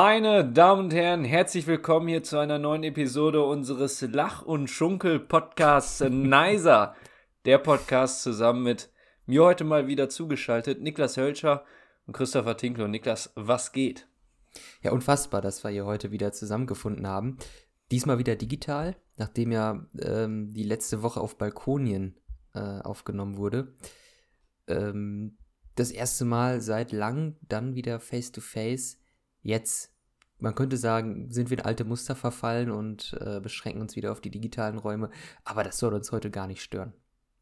Meine Damen und Herren, herzlich willkommen hier zu einer neuen Episode unseres Lach- und Schunkel-Podcasts Nicer. Der Podcast zusammen mit mir heute mal wieder zugeschaltet, Niklas Hölscher und Christopher Tinkler. Niklas, was geht? Ja, unfassbar, dass wir hier heute wieder zusammengefunden haben. Diesmal wieder digital, nachdem ja ähm, die letzte Woche auf Balkonien äh, aufgenommen wurde. Ähm, das erste Mal seit lang dann wieder face-to-face. -face. Jetzt, man könnte sagen, sind wir in alte Muster verfallen und äh, beschränken uns wieder auf die digitalen Räume. Aber das soll uns heute gar nicht stören.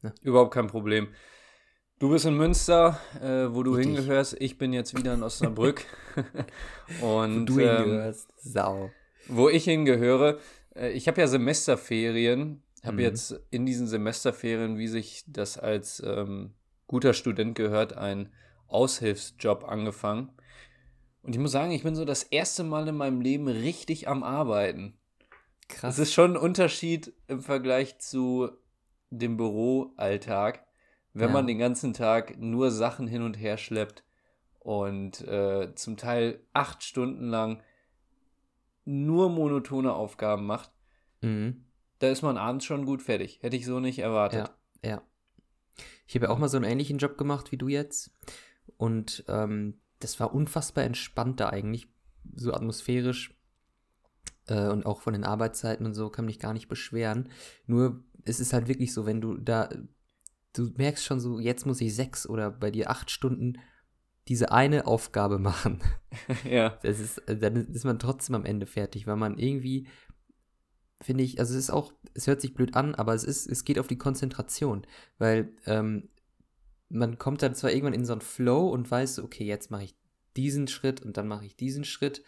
Ne? Überhaupt kein Problem. Du bist in Münster, äh, wo du Richtig. hingehörst. Ich bin jetzt wieder in Osnabrück. und, wo du ähm, hingehörst, Sau. Wo ich hingehöre. Äh, ich habe ja Semesterferien. Habe mhm. jetzt in diesen Semesterferien, wie sich das als ähm, guter Student gehört, einen Aushilfsjob angefangen. Und ich muss sagen, ich bin so das erste Mal in meinem Leben richtig am Arbeiten. Krass. Es ist schon ein Unterschied im Vergleich zu dem Büroalltag wenn ja. man den ganzen Tag nur Sachen hin und her schleppt und äh, zum Teil acht Stunden lang nur monotone Aufgaben macht, mhm. da ist man abends schon gut fertig. Hätte ich so nicht erwartet. Ja, ja. Ich habe ja auch mal so einen ähnlichen Job gemacht wie du jetzt. Und ähm, das war unfassbar entspannt da eigentlich, so atmosphärisch. Äh, und auch von den Arbeitszeiten und so kann mich gar nicht beschweren. Nur es ist halt wirklich so, wenn du da du merkst schon so, jetzt muss ich sechs oder bei dir acht Stunden diese eine Aufgabe machen. ja. Das ist, dann ist man trotzdem am Ende fertig, weil man irgendwie, finde ich, also es ist auch, es hört sich blöd an, aber es ist, es geht auf die Konzentration, weil ähm, man kommt dann zwar irgendwann in so einen Flow und weiß, okay, jetzt mache ich diesen Schritt und dann mache ich diesen Schritt,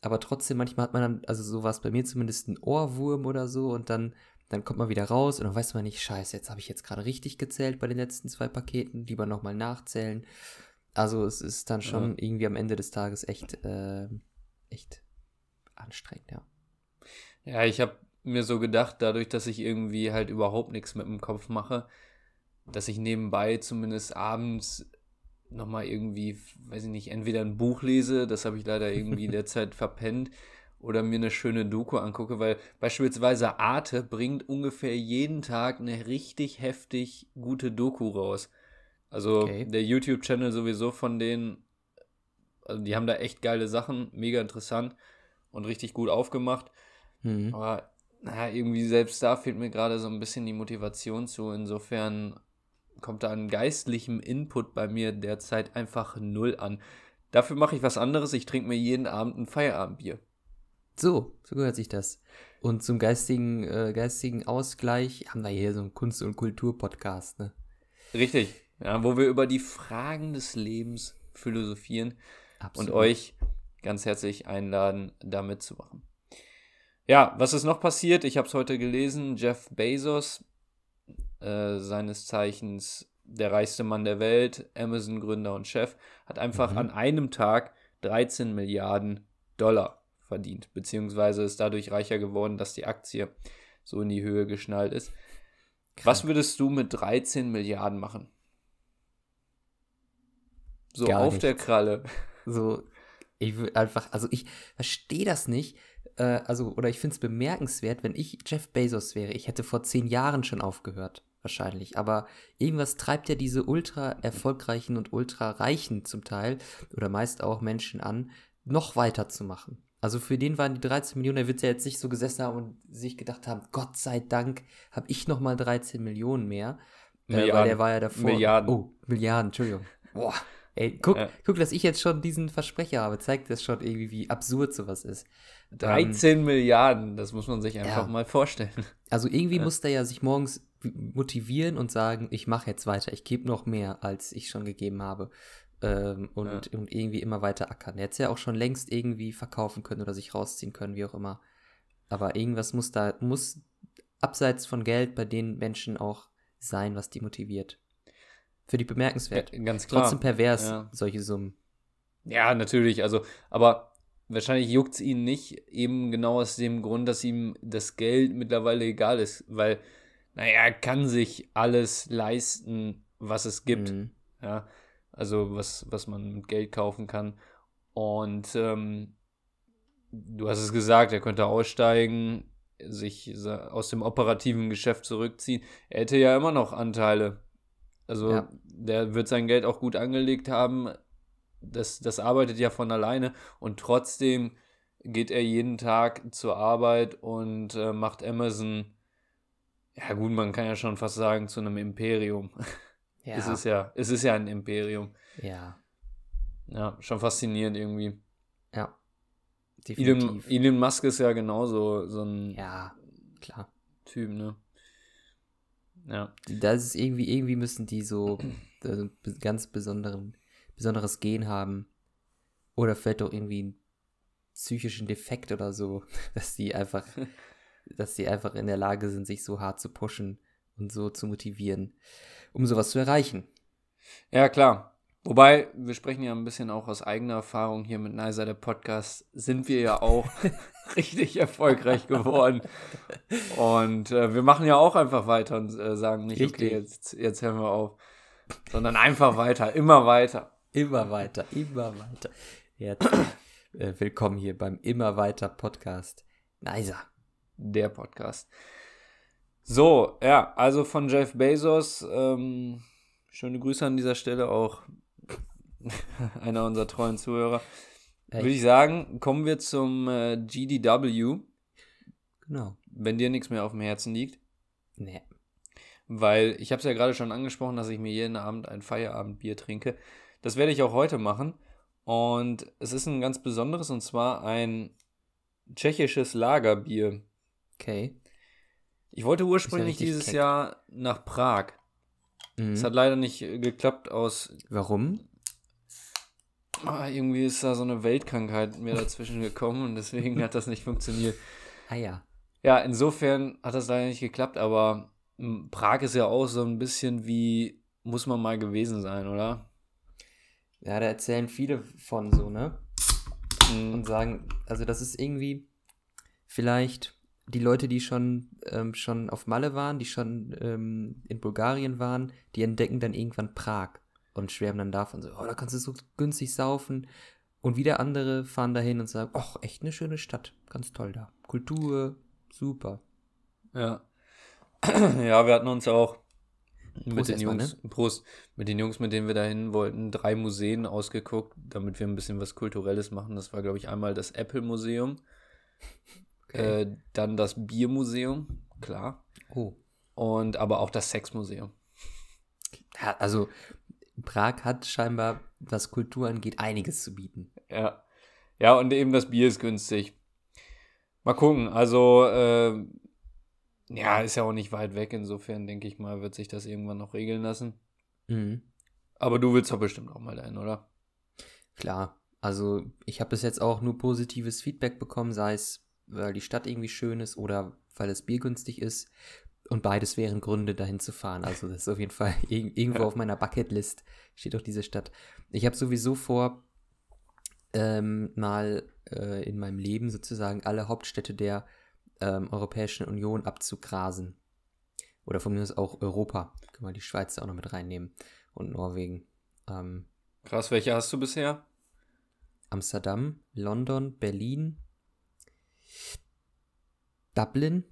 aber trotzdem manchmal hat man dann, also sowas bei mir zumindest ein Ohrwurm oder so und dann dann kommt man wieder raus und dann weiß man nicht, scheiße, jetzt habe ich jetzt gerade richtig gezählt bei den letzten zwei Paketen, lieber nochmal nachzählen. Also es ist dann schon ja. irgendwie am Ende des Tages echt, äh, echt anstrengend, ja. Ja, ich habe mir so gedacht, dadurch, dass ich irgendwie halt überhaupt nichts mit dem Kopf mache, dass ich nebenbei zumindest abends nochmal irgendwie, weiß ich nicht, entweder ein Buch lese, das habe ich leider irgendwie derzeit verpennt, oder mir eine schöne Doku angucke, weil beispielsweise Arte bringt ungefähr jeden Tag eine richtig heftig gute Doku raus. Also okay. der YouTube-Channel sowieso von denen, also die haben da echt geile Sachen, mega interessant und richtig gut aufgemacht. Mhm. Aber naja, irgendwie selbst da fehlt mir gerade so ein bisschen die Motivation zu. Insofern kommt da an geistlichem Input bei mir derzeit einfach null an. Dafür mache ich was anderes. Ich trinke mir jeden Abend ein Feierabendbier. So, so gehört sich das. Und zum geistigen, äh, geistigen Ausgleich haben wir hier so einen Kunst- und Kultur-Podcast, ne? Richtig, ja, wo wir über die Fragen des Lebens philosophieren Absolut. und euch ganz herzlich einladen, da mitzumachen. Ja, was ist noch passiert? Ich habe es heute gelesen. Jeff Bezos, äh, seines Zeichens der reichste Mann der Welt, Amazon-Gründer und Chef, hat einfach mhm. an einem Tag 13 Milliarden Dollar verdient, beziehungsweise ist dadurch reicher geworden, dass die Aktie so in die Höhe geschnallt ist. Krank. Was würdest du mit 13 Milliarden machen? So Gar auf nichts. der Kralle. So, ich würde einfach, also ich verstehe das nicht. Äh, also, oder ich finde es bemerkenswert, wenn ich Jeff Bezos wäre. Ich hätte vor zehn Jahren schon aufgehört, wahrscheinlich. Aber irgendwas treibt ja diese ultra erfolgreichen und ultra reichen zum Teil oder meist auch Menschen an, noch weiter zu machen. Also für den waren die 13 Millionen, er wird ja jetzt nicht so gesessen haben und sich gedacht haben, Gott sei Dank habe ich nochmal 13 Millionen mehr. Milliarden. Äh, weil der war ja davor. Milliarden. Oh, Milliarden, Entschuldigung. Boah. Ey, guck, ja. guck, dass ich jetzt schon diesen Versprecher habe, zeigt das schon irgendwie, wie absurd sowas ist. 13 ähm, Milliarden, das muss man sich einfach ja. mal vorstellen. Also irgendwie ja. muss der ja sich morgens motivieren und sagen, ich mache jetzt weiter, ich gebe noch mehr, als ich schon gegeben habe ähm, und, und irgendwie immer weiter ackern. Er hätte es ja auch schon längst irgendwie verkaufen können oder sich rausziehen können, wie auch immer. Aber irgendwas muss da, muss abseits von Geld bei den Menschen auch sein, was die motiviert. Für die bemerkenswert. Ja, ganz klar. Trotzdem pervers, ja. solche Summen. Ja, natürlich. Also, aber wahrscheinlich juckt es ihn nicht, eben genau aus dem Grund, dass ihm das Geld mittlerweile egal ist, weil, naja, er kann sich alles leisten, was es gibt. Mhm. Ja, also was, was man mit Geld kaufen kann. Und ähm, du hast es gesagt, er könnte aussteigen, sich aus dem operativen Geschäft zurückziehen. Er hätte ja immer noch Anteile. Also ja. der wird sein Geld auch gut angelegt haben. Das, das arbeitet ja von alleine und trotzdem geht er jeden Tag zur Arbeit und äh, macht Amazon, ja gut, man kann ja schon fast sagen, zu einem Imperium. Ja. es ist ja, es ist ja ein Imperium. Ja. Ja, schon faszinierend irgendwie. Ja. Definitiv. Elon, Elon Musk ist ja genauso so ein ja, klar. Typ, ne? Ja. Das ist irgendwie, irgendwie müssen die so äh, ganz besonderen, besonderes Gen haben. Oder vielleicht auch irgendwie einen psychischen Defekt oder so, dass die einfach, dass die einfach in der Lage sind, sich so hart zu pushen und so zu motivieren, um sowas zu erreichen. Ja, klar. Wobei, wir sprechen ja ein bisschen auch aus eigener Erfahrung hier mit Nicer, der Podcast, sind wir ja auch richtig erfolgreich geworden. Und äh, wir machen ja auch einfach weiter und äh, sagen nicht, richtig. okay, jetzt, jetzt hören wir auf. Sondern einfach weiter, immer weiter. Immer weiter, immer weiter. Jetzt, äh, willkommen hier beim Immer weiter Podcast. Nicer. Der Podcast. So, ja, also von Jeff Bezos, ähm, schöne Grüße an dieser Stelle auch einer unserer treuen Zuhörer. Echt? Würde ich sagen, kommen wir zum äh, GDW. Genau. Wenn dir nichts mehr auf dem Herzen liegt. Nee. Weil ich habe es ja gerade schon angesprochen, dass ich mir jeden Abend ein Feierabendbier trinke. Das werde ich auch heute machen. Und es ist ein ganz besonderes und zwar ein tschechisches Lagerbier. Okay. Ich wollte ursprünglich ja dieses keck. Jahr nach Prag. Mhm. Es hat leider nicht geklappt aus. Warum? Ah, irgendwie ist da so eine Weltkrankheit mir dazwischen gekommen und deswegen hat das nicht funktioniert. Ah ja. Ja, insofern hat das leider nicht geklappt, aber hm, Prag ist ja auch so ein bisschen wie, muss man mal gewesen sein, oder? Ja, da erzählen viele von so, ne? Mhm. Und sagen, also das ist irgendwie vielleicht die Leute, die schon, ähm, schon auf Malle waren, die schon ähm, in Bulgarien waren, die entdecken dann irgendwann Prag und schwärmen dann davon so, oh, da kannst du so günstig saufen. Und wieder andere fahren dahin und sagen, ach, echt eine schöne Stadt, ganz toll da. Kultur, super. Ja. ja, wir hatten uns auch mit den Jungs, mal, ne? Prost, mit den Jungs, mit denen wir dahin wollten, drei Museen ausgeguckt, damit wir ein bisschen was Kulturelles machen. Das war, glaube ich, einmal das Apple-Museum, okay. äh, dann das Biermuseum, klar. Oh. Und aber auch das Sexmuseum. Ja, also Prag hat scheinbar, was Kultur angeht, einiges zu bieten. Ja. Ja, und eben das Bier ist günstig. Mal gucken. Also, äh, ja, ist ja auch nicht weit weg. Insofern denke ich mal, wird sich das irgendwann noch regeln lassen. Mhm. Aber du willst doch bestimmt auch mal dahin, oder? Klar. Also, ich habe bis jetzt auch nur positives Feedback bekommen, sei es, weil die Stadt irgendwie schön ist oder weil das Bier günstig ist. Und beides wären Gründe, dahin zu fahren. Also das ist auf jeden Fall irgendwo auf meiner Bucketlist steht auch diese Stadt. Ich habe sowieso vor, ähm, mal äh, in meinem Leben sozusagen alle Hauptstädte der ähm, Europäischen Union abzugrasen. Oder von mir aus auch Europa. Können wir die Schweiz auch noch mit reinnehmen. Und Norwegen. Ähm, Krass, welche hast du bisher? Amsterdam, London, Berlin, Dublin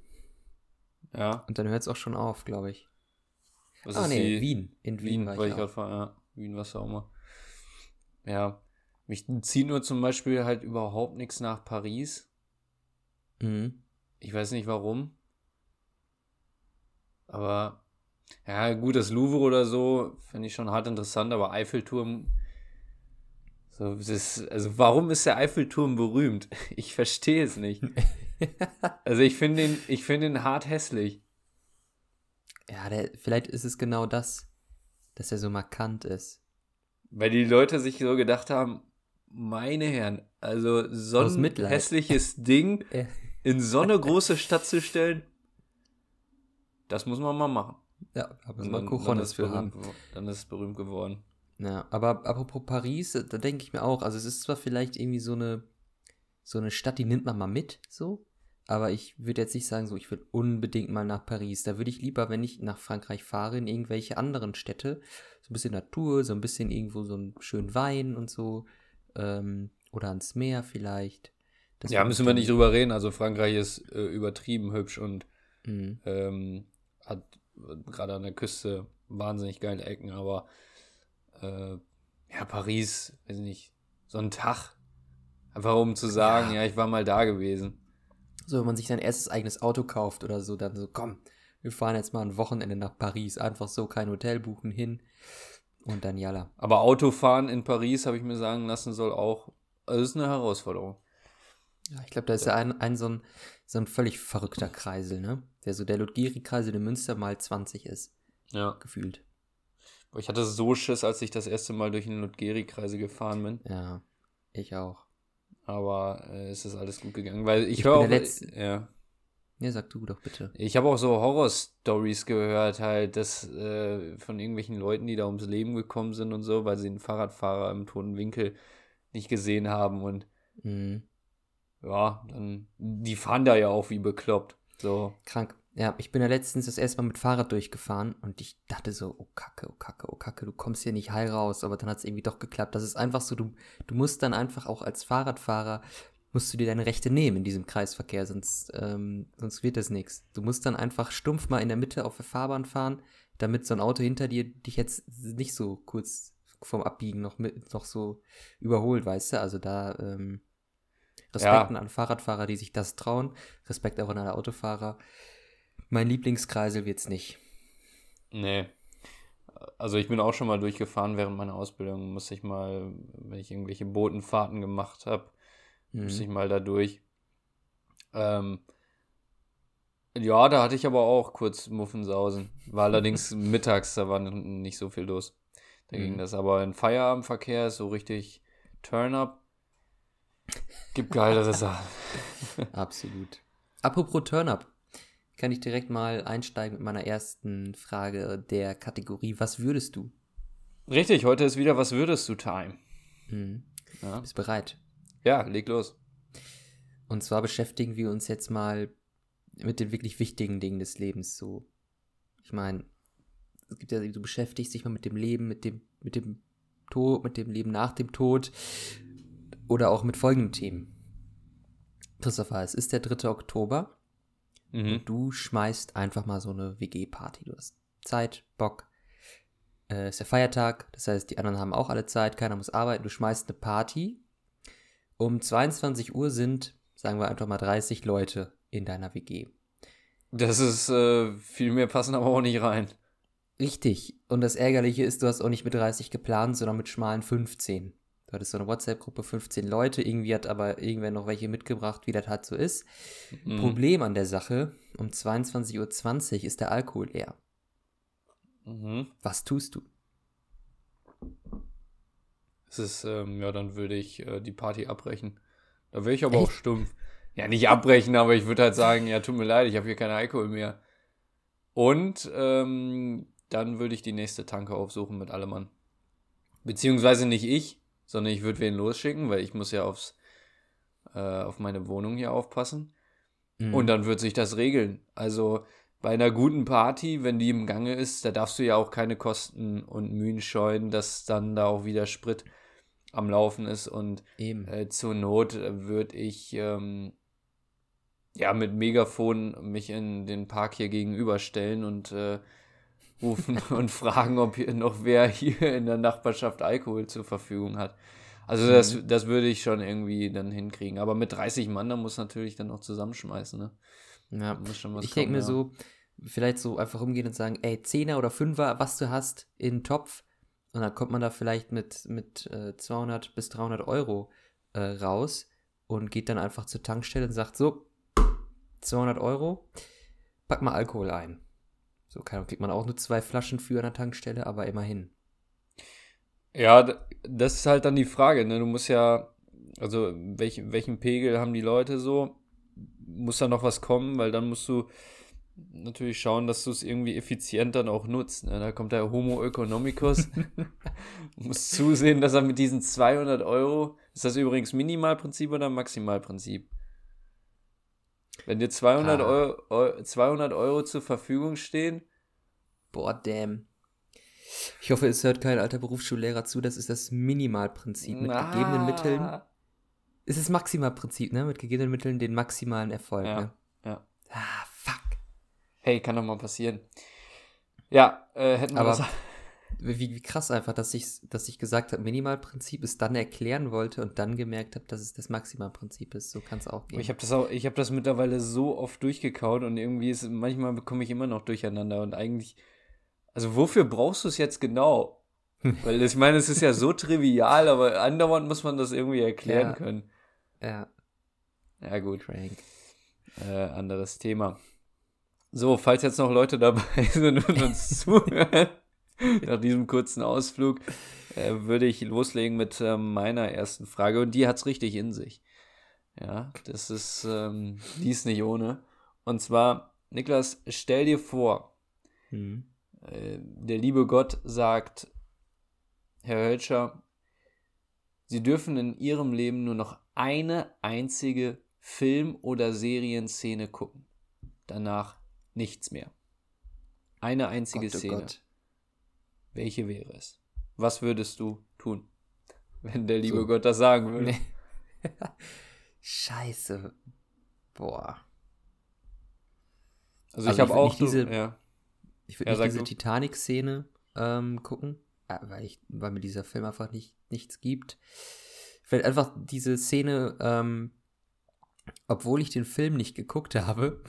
ja. Und dann hört es auch schon auf, glaube ich. Was ah, nee, die... Wien. In Wien, Wien war ich, ich gerade ja. Wien war auch mal. Ja. Mich zieht nur zum Beispiel halt überhaupt nichts nach Paris. Mhm. Ich weiß nicht warum. Aber ja, gut, das Louvre oder so finde ich schon hart interessant, aber Eiffelturm. So, das, also warum ist der Eiffelturm berühmt? Ich verstehe es nicht. also ich finde ihn, ich finde ihn hart hässlich. Ja, der, vielleicht ist es genau das, dass er so markant ist. Weil die Leute sich so gedacht haben, meine Herren, also so ein hässliches Ding in so eine große Stadt zu stellen, das muss man mal machen. Ja, aber man Cojones für haben. Dann ist es berühmt geworden. Ja, aber apropos Paris, da denke ich mir auch, also es ist zwar vielleicht irgendwie so eine so eine Stadt, die nimmt man mal mit, so. Aber ich würde jetzt nicht sagen, so, ich will unbedingt mal nach Paris. Da würde ich lieber, wenn ich nach Frankreich fahre, in irgendwelche anderen Städte, so ein bisschen Natur, so ein bisschen irgendwo so einen schönen Wein und so, ähm, oder ans Meer vielleicht. Das ja, müssen wir nicht drüber reden. Also Frankreich ist äh, übertrieben hübsch und Mhm. ähm, hat äh, gerade an der Küste wahnsinnig geile Ecken, aber äh, ja, Paris, weiß nicht, so ein Tag. Einfach um zu sagen, ja, ich war mal da gewesen. So, wenn man sich sein erstes eigenes Auto kauft oder so, dann so, komm, wir fahren jetzt mal ein Wochenende nach Paris. Einfach so, kein Hotel buchen hin und dann jalla. Aber Autofahren in Paris, habe ich mir sagen lassen, soll auch, also ist eine Herausforderung. Ja, ich glaube, da ist ja ein, ein so, ein so ein völlig verrückter Kreisel, ne? Der so der Ludgeri-Kreisel in Münster mal 20 ist, Ja. gefühlt. Ich hatte so Schiss, als ich das erste Mal durch den Ludgeri-Kreise gefahren bin. Ja, ich auch. Aber äh, es ist alles gut gegangen, weil ich, Ich höre auch, ja, Ja, sag du doch bitte. ich habe auch so Horror-Stories gehört, halt, dass äh, von irgendwelchen Leuten, die da ums Leben gekommen sind und so, weil sie einen Fahrradfahrer im toten Winkel nicht gesehen haben und Mhm. ja, dann, die fahren da ja auch wie bekloppt. So, Krank. Ja, ich bin ja letztens das erste Mal mit Fahrrad durchgefahren und ich dachte so, oh Kacke, oh Kacke, oh Kacke, du kommst hier nicht heil raus, aber dann hat es irgendwie doch geklappt. Das ist einfach so, du, du musst dann einfach auch als Fahrradfahrer, musst du dir deine Rechte nehmen in diesem Kreisverkehr, sonst, ähm, sonst wird das nichts. Du musst dann einfach stumpf mal in der Mitte auf der Fahrbahn fahren, damit so ein Auto hinter dir dich jetzt nicht so kurz vorm Abbiegen noch mit, noch so überholt, weißt du? Also da, ähm, Respekt Ja. an Fahrradfahrer, die sich das trauen. Respekt auch an alle Autofahrer. Mein Lieblingskreisel wird's nicht. nee. Also ich bin auch schon mal durchgefahren während meiner Ausbildung, muss ich mal, wenn ich irgendwelche Botenfahrten gemacht habe, Mhm. Muss ich mal da durch. Ähm, ja, da hatte ich aber auch kurz Muffensausen. War allerdings mittags, da war nicht so viel los. Da ging Mhm. das. Aber in Feierabendverkehr ist so richtig Turn-up. Gibt geilere Sachen. Absolut. Apropos Turn-Up, kann ich direkt mal einsteigen mit meiner ersten Frage der Kategorie Was würdest du? Richtig, heute ist wieder Was würdest du Time? Mhm. Ja, Bist bereit? ja leg los. Und zwar beschäftigen wir uns jetzt mal mit den wirklich wichtigen Dingen des Lebens. So, ich meine, es gibt ja, du beschäftigst dich mal mit dem Leben, mit dem, mit dem Tod, mit dem Leben nach dem Tod oder auch mit folgenden Themen. Christopher, es ist der 3. Oktober. Mhm. Du schmeißt einfach mal so eine WG-Party. Du hast Zeit, Bock. Äh, ist der Feiertag, das heißt, die anderen haben auch alle Zeit, keiner muss arbeiten. Du schmeißt eine Party. Um 22 Uhr sind, sagen wir einfach mal 30 Leute in deiner WG. Das ist äh, viel mehr passen aber auch nicht rein. Richtig. Und das Ärgerliche ist, du hast auch nicht mit 30 geplant, sondern mit schmalen 15. Du hattest so eine WhatsApp-Gruppe, 15 Leute, irgendwie hat aber irgendwer noch welche mitgebracht, wie das halt so ist. Mhm. Problem an der Sache, um 22.20 Uhr ist der Alkohol leer. Mhm. Was tust du? Es ist, ähm, ja, dann würde ich äh, die Party abbrechen. Da wäre ich aber auch Echt? stumpf. Ja, nicht abbrechen, aber ich würde halt sagen, ja, tut mir leid, ich habe hier keinen Alkohol mehr. Und ähm, dann würde ich die nächste Tanke aufsuchen mit allem Mann. Beziehungsweise nicht ich, sondern ich würde wen losschicken, weil ich muss ja aufs, äh, auf meine Wohnung hier aufpassen. Mhm. Und dann wird sich das regeln. Also bei einer guten Party, wenn die im Gange ist, da darfst du ja auch keine Kosten und Mühen scheuen, dass dann da auch wieder Sprit am Laufen ist. Und Eben. äh, zur Not würde ich ähm, ja mit Megafon mich in den Park hier gegenüberstellen und äh, rufen und fragen, ob hier noch wer hier in der Nachbarschaft Alkohol zur Verfügung hat. Also das, Mhm. das würde ich schon irgendwie dann hinkriegen. Aber mit 30 Mann, da muss natürlich dann noch zusammenschmeißen, ne? Ja. Da muss schon was Ich denke mir ja. so, vielleicht so einfach umgehen und sagen, ey, Zehner oder Fünfer, was du hast, in den Topf. Und dann kommt man da vielleicht mit, mit äh, 200 bis 300 Euro äh, raus und geht dann einfach zur Tankstelle und sagt so, 200 Euro, pack mal Alkohol ein. So Ahnung, kriegt man auch nur zwei Flaschen für an der Tankstelle, aber immerhin. Ja, das ist halt dann die Frage, ne? Du musst ja, also welch, welchen Pegel haben die Leute so? Muss da noch was kommen, weil dann musst du natürlich schauen, dass du es irgendwie effizient dann auch nutzt. Ne? Da kommt der Homo economicus. Du musst zusehen, dass er mit diesen 200 Euro, ist das übrigens Minimalprinzip oder Maximalprinzip? Wenn dir 200, Ah. Euro, Eu- 200 Euro zur Verfügung stehen, Boah, damn. Ich hoffe, es hört kein alter Berufsschullehrer zu, das ist das Minimalprinzip mit gegebenen Mitteln. Es ist Maximalprinzip, ne? Mit gegebenen Mitteln den maximalen Erfolg, Ja, ne? ja. Ah, fuck. Hey, kann doch mal passieren. Ja, äh, hätten wir Aber- das. Wie, wie krass einfach, dass ich, dass ich gesagt habe, Minimalprinzip, es dann erklären wollte und dann gemerkt habe, dass es das Maximalprinzip ist. So kann es auch gehen. Ich habe das auch, ich habe das mittlerweile so oft durchgekaut und irgendwie ist, manchmal bekomme ich immer noch durcheinander und eigentlich, also wofür brauchst du es jetzt genau? Weil ich meine, es ist ja so trivial, aber andauernd muss man das irgendwie erklären Ja. können. ja, Ja, gut, crank. äh, anderes Thema. So, falls jetzt noch Leute dabei sind und uns zuhören, nach diesem kurzen Ausflug, äh, würde ich loslegen mit äh, meiner ersten Frage und die hat's richtig in sich. Ja, das ist, ähm, die ist nicht ohne. Und zwar, Niklas, stell dir vor, Mhm. äh, der liebe Gott sagt, Herr Hölscher, Sie dürfen in Ihrem Leben nur noch eine einzige Film- oder Serienszene gucken. Danach nichts mehr. Eine einzige Gott, oh Szene. Gott. Welche wäre es? Was würdest du tun, wenn der liebe So. Gott das sagen würde? Nee. Scheiße. Boah. Also, Also ich habe auch diese- ja. Ich würde Ja, nicht diese. Titanic-Szene ähm, gucken, äh, weil, ich, weil mir dieser Film einfach nicht, nichts gibt. Ich will einfach diese Szene, ähm, obwohl ich den Film nicht geguckt habe,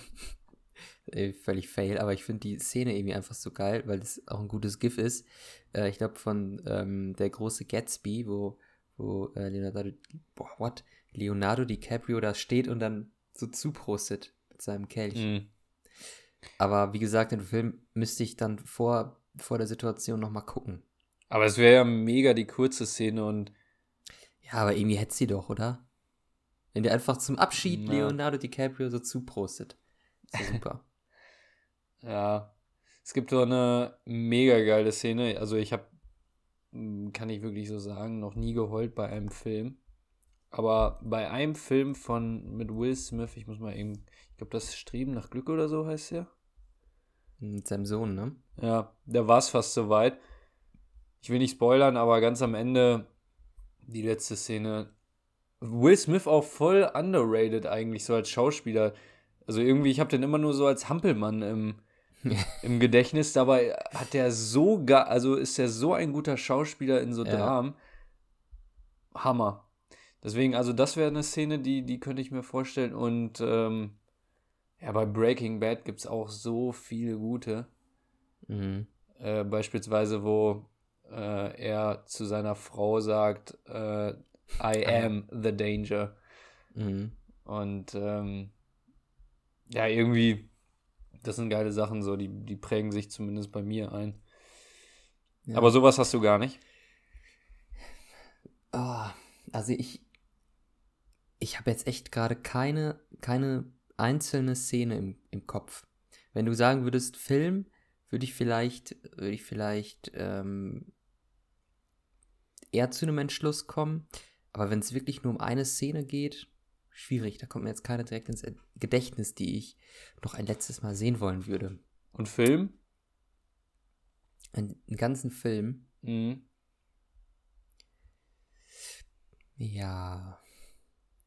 äh, völlig fail, aber ich finde die Szene irgendwie einfach so geil, weil es auch ein gutes GIF ist. Äh, ich glaube von ähm, der große Gatsby, wo, wo äh, Leonardo, boah, what? Leonardo DiCaprio da steht und dann so zuprostet mit seinem Kelch. Mhm. Aber wie gesagt, den Film müsste ich dann vor, vor der Situation nochmal gucken. Aber es wäre ja mega die kurze Szene und Ja, aber irgendwie hätte sie doch, oder? Wenn der einfach zum Abschied Ja. Leonardo DiCaprio so zuprostet. Ist super. Ja, es gibt so eine mega geile Szene. Also ich habe, kann ich wirklich so sagen, noch nie geheult bei einem Film. Aber bei einem Film von mit Will Smith, ich muss mal eben, ich glaube, das Streben nach Glück oder so heißt der. Mit seinem Sohn, ne? Ja, da war es fast soweit. Ich will nicht spoilern, aber ganz am Ende die letzte Szene. Will Smith auch voll underrated eigentlich so als Schauspieler. Also irgendwie, ich habe den immer nur so als Hampelmann im, im Gedächtnis. Dabei hat der so, also ist er so ein guter Schauspieler in so Ja. Dramen. Hammer. Deswegen, also das wäre eine Szene, die, die könnte ich mir vorstellen. Und ähm, ja, bei Breaking Bad gibt es auch so viele gute. Mhm. Äh, beispielsweise, wo äh, er zu seiner Frau sagt, äh, I am the danger. Mhm. Und ähm, ja, irgendwie, das sind geile Sachen so, die, die prägen sich zumindest bei mir ein. Ja. Aber sowas hast du gar nicht. Oh, also ich, ich habe jetzt echt gerade keine, keine einzelne Szene im, im Kopf. Wenn du sagen würdest Film, würde ich vielleicht, würde ich vielleicht ähm, eher zu einem Entschluss kommen. Aber wenn es wirklich nur um eine Szene geht, schwierig. Da kommt mir jetzt keine direkt ins Gedächtnis, die ich noch ein letztes Mal sehen wollen würde. Und Film? Einen, einen ganzen Film. Mhm. Ja.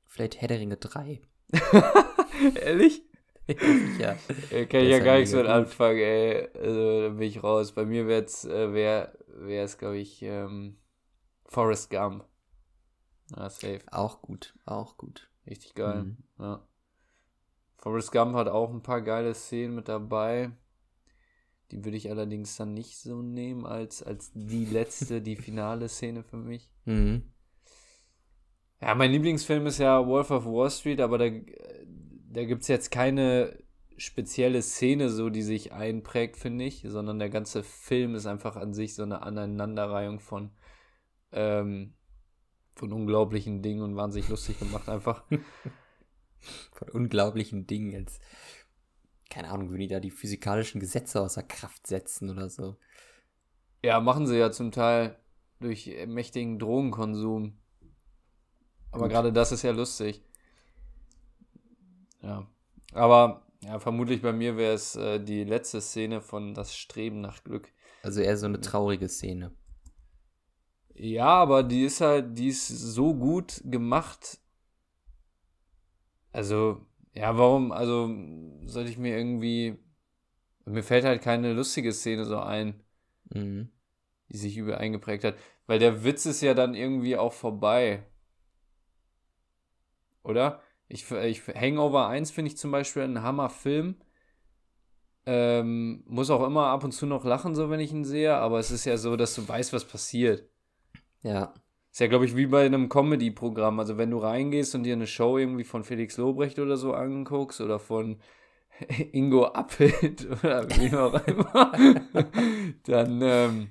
Vielleicht Herr der Ringe 3. Ehrlich? ja. Kann ich ja gar nichts mit anfangen, ey. Also, da bin ich raus. Bei mir wär's, äh, wär, wär's, glaube ich, ähm, Forrest Gump. Ah, safe. Auch gut, auch gut. Richtig geil. Mhm. Ja. Forrest Gump hat auch ein paar geile Szenen mit dabei. Die würde ich allerdings dann nicht so nehmen als, als die letzte, die finale Szene für mich. Mhm. Ja, mein Lieblingsfilm ist ja Wolf of Wall Street, aber da, da gibt es jetzt keine spezielle Szene, so die sich einprägt, finde ich, sondern der ganze Film ist einfach an sich so eine Aneinanderreihung von, ähm, von unglaublichen Dingen und wahnsinnig lustig gemacht einfach. Von unglaublichen Dingen jetzt. Keine Ahnung, würden die da die physikalischen Gesetze außer Kraft setzen oder so. Ja, machen sie ja zum Teil durch mächtigen Drogenkonsum. Aber Gut. gerade das ist ja lustig. Ja. Aber ja, vermutlich bei mir wäre es äh, die letzte Szene von Das Streben nach Glück. Also eher so eine traurige Szene. Ja, aber die ist halt, die ist so gut gemacht, Also, ja, warum? Also, sollte ich mir irgendwie. Mir fällt halt keine lustige Szene so ein, Mhm. die sich übel eingeprägt hat. Weil der Witz ist ja dann irgendwie auch vorbei. Oder? Ich, ich, Hangover 1 finde ich zum Beispiel ein Hammerfilm. Ähm, muss auch immer ab und zu noch lachen, so wenn ich ihn sehe, aber es ist ja so, dass du weißt, was passiert. Ja. Ist ja, glaube ich, wie bei einem Comedy-Programm. Also, wenn du reingehst und dir eine Show irgendwie von Felix Lobrecht oder so anguckst oder von Ingo Appelt oder wie auch immer, dann ähm,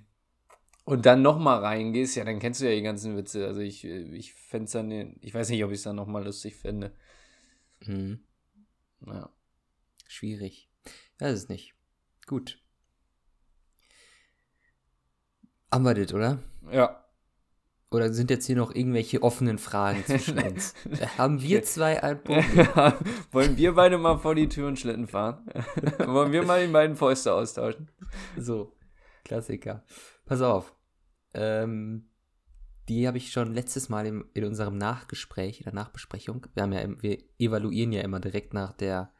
und dann nochmal reingehst, ja, dann kennst du ja die ganzen Witze. Also, ich, ich fände es dann, ich weiß nicht, ob ich es dann nochmal lustig fände. Mhm. Ja. Schwierig. Ja, ist es nicht. Gut. Haben wir das, oder? Ja. Oder sind jetzt hier noch irgendwelche offenen Fragen zwischen uns? Haben wir zwei ein Problem? Wollen wir beide mal vor die Tür und Schlitten fahren? Wollen wir mal die beiden Fäuste austauschen? So, Klassiker. Pass auf. Ähm, die habe ich schon letztes Mal im, in unserem Nachgespräch, in der Nachbesprechung. Wir, haben ja, wir evaluieren ja immer direkt nach der,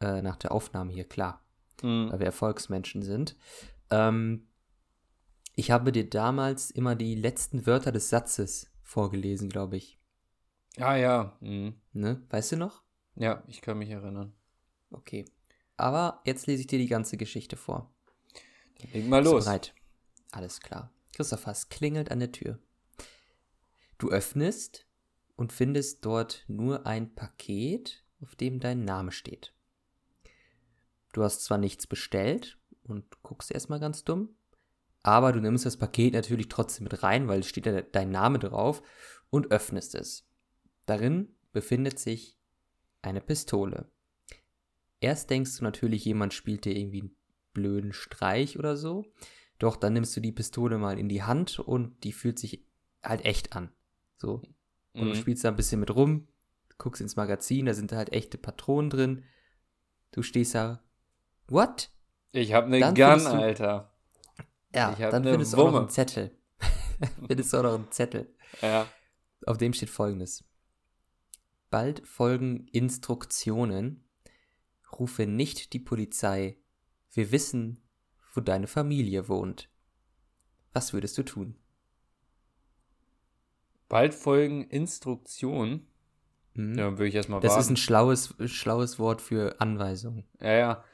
äh, nach der Aufnahme hier, klar. Mhm. weil wir Erfolgsmenschen sind. Ähm, ich habe dir damals immer die letzten Wörter des Satzes vorgelesen, glaube ich. Ah ja. Mhm. Ne? Weißt du noch? Ja, ich kann mich erinnern. Okay. Aber jetzt lese ich dir die ganze Geschichte vor. Leg mal Bist los. bereit? Alles klar. Christopher, es klingelt an der Tür. Du öffnest und findest dort nur ein Paket, auf dem dein Name steht. Du hast zwar nichts bestellt und guckst erstmal ganz dumm, aber du nimmst das Paket natürlich trotzdem mit rein, weil es steht ja dein Name drauf und öffnest es. Darin befindet sich eine Pistole. Erst denkst du natürlich, jemand spielt dir irgendwie einen blöden Streich oder so. Doch dann nimmst du die Pistole mal in die Hand und die fühlt sich halt echt an. So. Und du Mhm. spielst da ein bisschen mit rum, guckst ins Magazin, da sind halt echte Patronen drin. Du stehst da. What? Ich eine Dann Gun, du- Alter. Ja, dann ne findest du auch noch Wumme. einen Zettel. findest du auch noch einen Zettel. Ja. Auf dem steht folgendes. Bald folgen Instruktionen. Rufe nicht die Polizei. Wir wissen, wo deine Familie wohnt. Was würdest du tun? Bald folgen Instruktionen. Hm? Ja, dann würde ich erstmal das warten. ist ein schlaues, schlaues Wort für Anweisung. Ja, ja.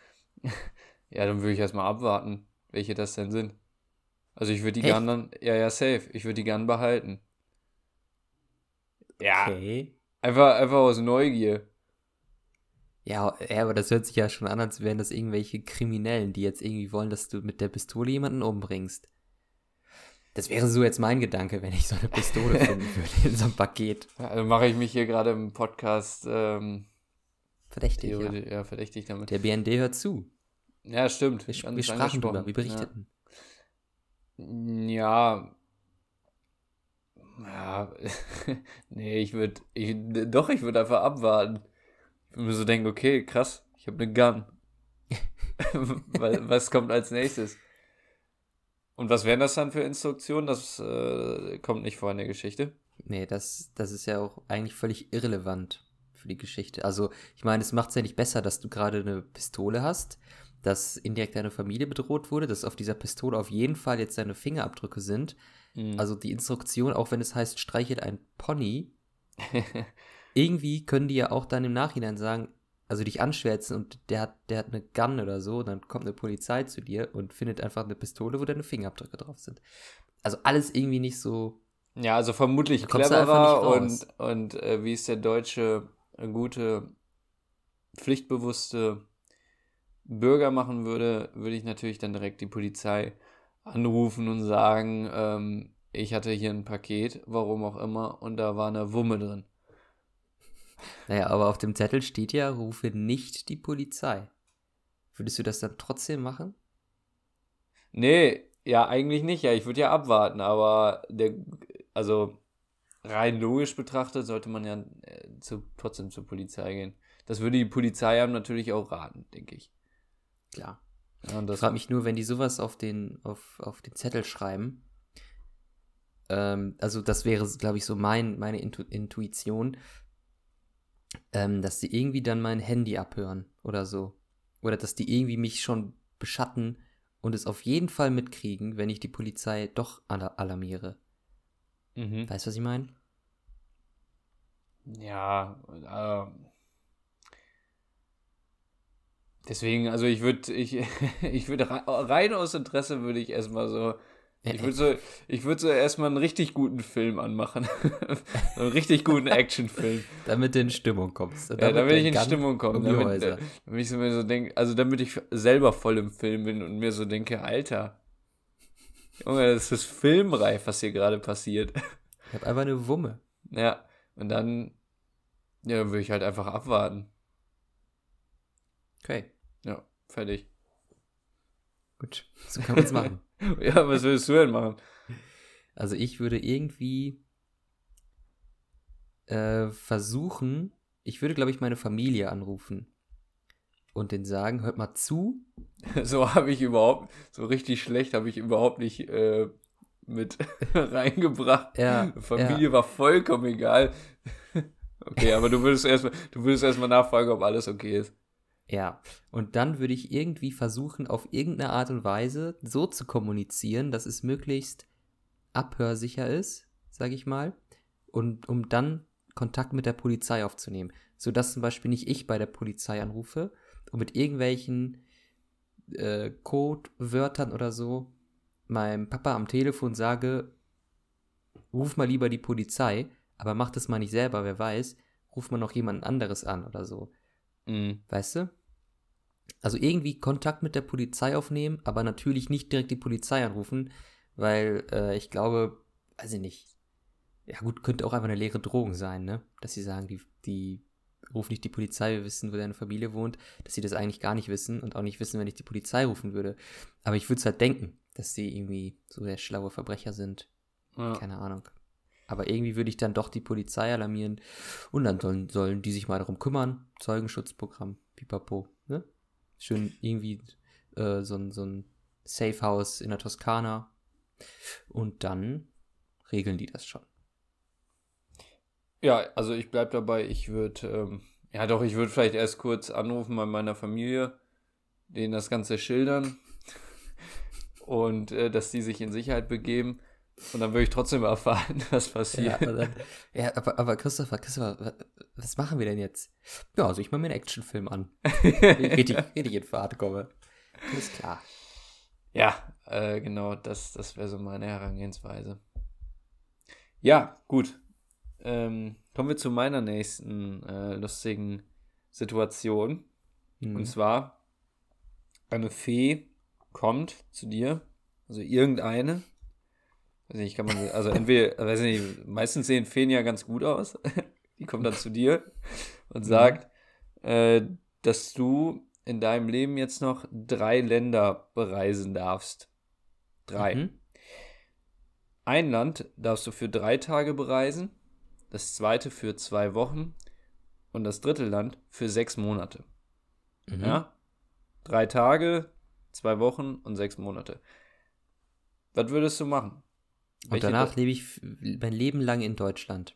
Ja, dann würde ich erstmal abwarten, welche das denn sind. Also ich würde die? Gun dann, ja, ja, safe. Ich würde die Gun behalten. Ja, Okay. einfach, einfach aus Neugier. Ja, ja, aber das hört sich ja schon an, als wären das irgendwelche Kriminellen, die jetzt irgendwie wollen, dass du mit der Pistole jemanden umbringst. Das wäre so jetzt mein Gedanke, wenn ich so eine Pistole finden würde in so einem Paket. Also mache ich mich hier gerade im Podcast ähm, Verdächtig, ja. ja. verdächtig damit. Der BND hört zu. Ja, stimmt. Wir, wir sprachen drüber, wir berichteten. Ja. Ja. nee, ich würde. Ich, doch, ich würde einfach abwarten. Ich würde mir so denken, okay, krass, ich habe eine Gun. Wa- was kommt als nächstes? Und was wären das dann für Instruktionen? Das äh, kommt nicht vor in der Geschichte. Nee, das, das ist ja auch eigentlich völlig irrelevant für die Geschichte. Also, ich meine, es macht es ja nicht besser, dass du gerade eine Pistole hast, dass indirekt deine Familie bedroht wurde, dass auf dieser Pistole auf jeden Fall jetzt deine Fingerabdrücke sind. Mhm. Also die Instruktion, auch wenn es heißt, streichelt ein Pony, irgendwie können die ja auch dann im Nachhinein sagen, also dich anschwärzen und der hat, der hat eine Gun oder so, dann kommt eine Polizei zu dir und findet einfach eine Pistole, wo deine Fingerabdrücke drauf sind. Also alles irgendwie nicht so. Ja, also vermutlich cleverer und, und äh, wie es der deutsche äh, gute, pflichtbewusste Bürger machen würde, würde ich natürlich dann direkt die Polizei anrufen und sagen, ähm, ich hatte hier ein Paket, warum auch immer, und da war eine Wumme drin. Naja, aber auf dem Zettel steht ja, rufe nicht die Polizei. Würdest du das dann trotzdem machen? Nee, ja, eigentlich nicht. Ja, ich würde ja abwarten, aber der, also rein logisch betrachtet sollte man ja äh, zu, trotzdem zur Polizei gehen. Das würde die Polizei einem natürlich auch raten, denke ich. Klar. Ja, Ich frage mich nur, wenn die sowas auf den, auf, auf den Zettel schreiben. Ähm, also das wäre, glaube ich, so mein, meine Intu Intuition. ähm, dass die irgendwie dann mein Handy abhören oder so. Oder dass die irgendwie mich schon beschatten und es auf jeden Fall mitkriegen, wenn ich die Polizei doch alarmiere. Mhm. Weißt du, was ich meine? Ja, äh, deswegen, also ich würde, ich, ich würde rein aus Interesse würde ich erstmal so ich würde so, ich würd so erstmal einen richtig guten Film anmachen. einen richtig guten Actionfilm. damit du in Stimmung kommst. Damit ja, damit ich in Stimmung komme. Damit, damit ich so mir so denke, also damit ich selber voll im Film bin und mir so denke, Alter, Junge, das ist filmreif, was hier gerade passiert. Ich habe einfach eine Wumme. Ja, und dann, ja, dann würde ich halt einfach abwarten. Okay. Fertig. Gut, so kann man es machen. ja, was würdest du denn machen? Also ich würde irgendwie äh, versuchen, ich würde, glaube ich, meine Familie anrufen und den sagen, hört mal zu. So habe ich überhaupt, so richtig schlecht habe ich überhaupt nicht äh, mit reingebracht. Ja, Familie ja. war vollkommen egal. okay, aber du würdest erstmal, du würdest erstmal nachfragen, ob alles okay ist. Ja, und dann würde ich irgendwie versuchen, auf irgendeine Art und Weise so zu kommunizieren, dass es möglichst abhörsicher ist, sage ich mal, und um dann Kontakt mit der Polizei aufzunehmen, sodass zum Beispiel nicht ich bei der Polizei anrufe und mit irgendwelchen äh, Codewörtern oder so meinem Papa am Telefon sage, ruf mal lieber die Polizei, aber mach das mal nicht selber, wer weiß, ruf mal noch jemand anderes an oder so. Mhm. Weißt du? Also irgendwie Kontakt mit der Polizei aufnehmen, aber natürlich nicht direkt die Polizei anrufen, weil äh, ich glaube, weiß ich nicht. Ja gut, könnte auch einfach eine leere Drohung sein, ne? Dass sie sagen, die, die rufen nicht die Polizei, wir wissen, wo deine Familie wohnt, dass sie das eigentlich gar nicht wissen und auch nicht wissen, wenn ich die Polizei rufen würde. Aber ich würde es halt denken, dass sie irgendwie so sehr schlaue Verbrecher sind. Ja. Keine Ahnung. Aber irgendwie würde ich dann doch die Polizei alarmieren und dann sollen, sollen die sich mal darum kümmern. Zeugenschutzprogramm, pipapo? Schön irgendwie äh, so, ein, so ein Safe House in der Toskana. Und dann regeln die das schon. Ja, also ich bleib dabei, ich würde, ähm, ja doch, ich würde vielleicht erst kurz anrufen bei meiner Familie, denen das Ganze schildern und äh, dass die sich in Sicherheit begeben. Und dann würde ich trotzdem erfahren, was passiert. Ja, aber, dann, ja, aber, aber Christopher, Christopher, was machen wir denn jetzt? Ja, also ich mache mir einen Actionfilm an. richtig, richtig in Fahrt komme. Ist klar. Ja, äh, genau, das, das wäre so meine Herangehensweise. Ja, gut. Ähm, kommen wir zu meiner nächsten äh, lustigen Situation. Mhm. Und zwar, eine Fee kommt zu dir, also irgendeine, weiß nicht, kann man, also entweder, weiß nicht, meistens sehen Feen ja ganz gut aus. Die kommt dann zu dir und sagt, äh, dass du in deinem Leben jetzt noch drei Länder bereisen darfst. Drei. Mhm. Ein Land darfst du für drei Tage bereisen, das zweite für zwei Wochen und das dritte Land für sechs Monate. Mhm. Ja? Drei Tage, zwei Wochen und sechs Monate. Was würdest du machen? Und danach lebe ich mein Leben lang in Deutschland.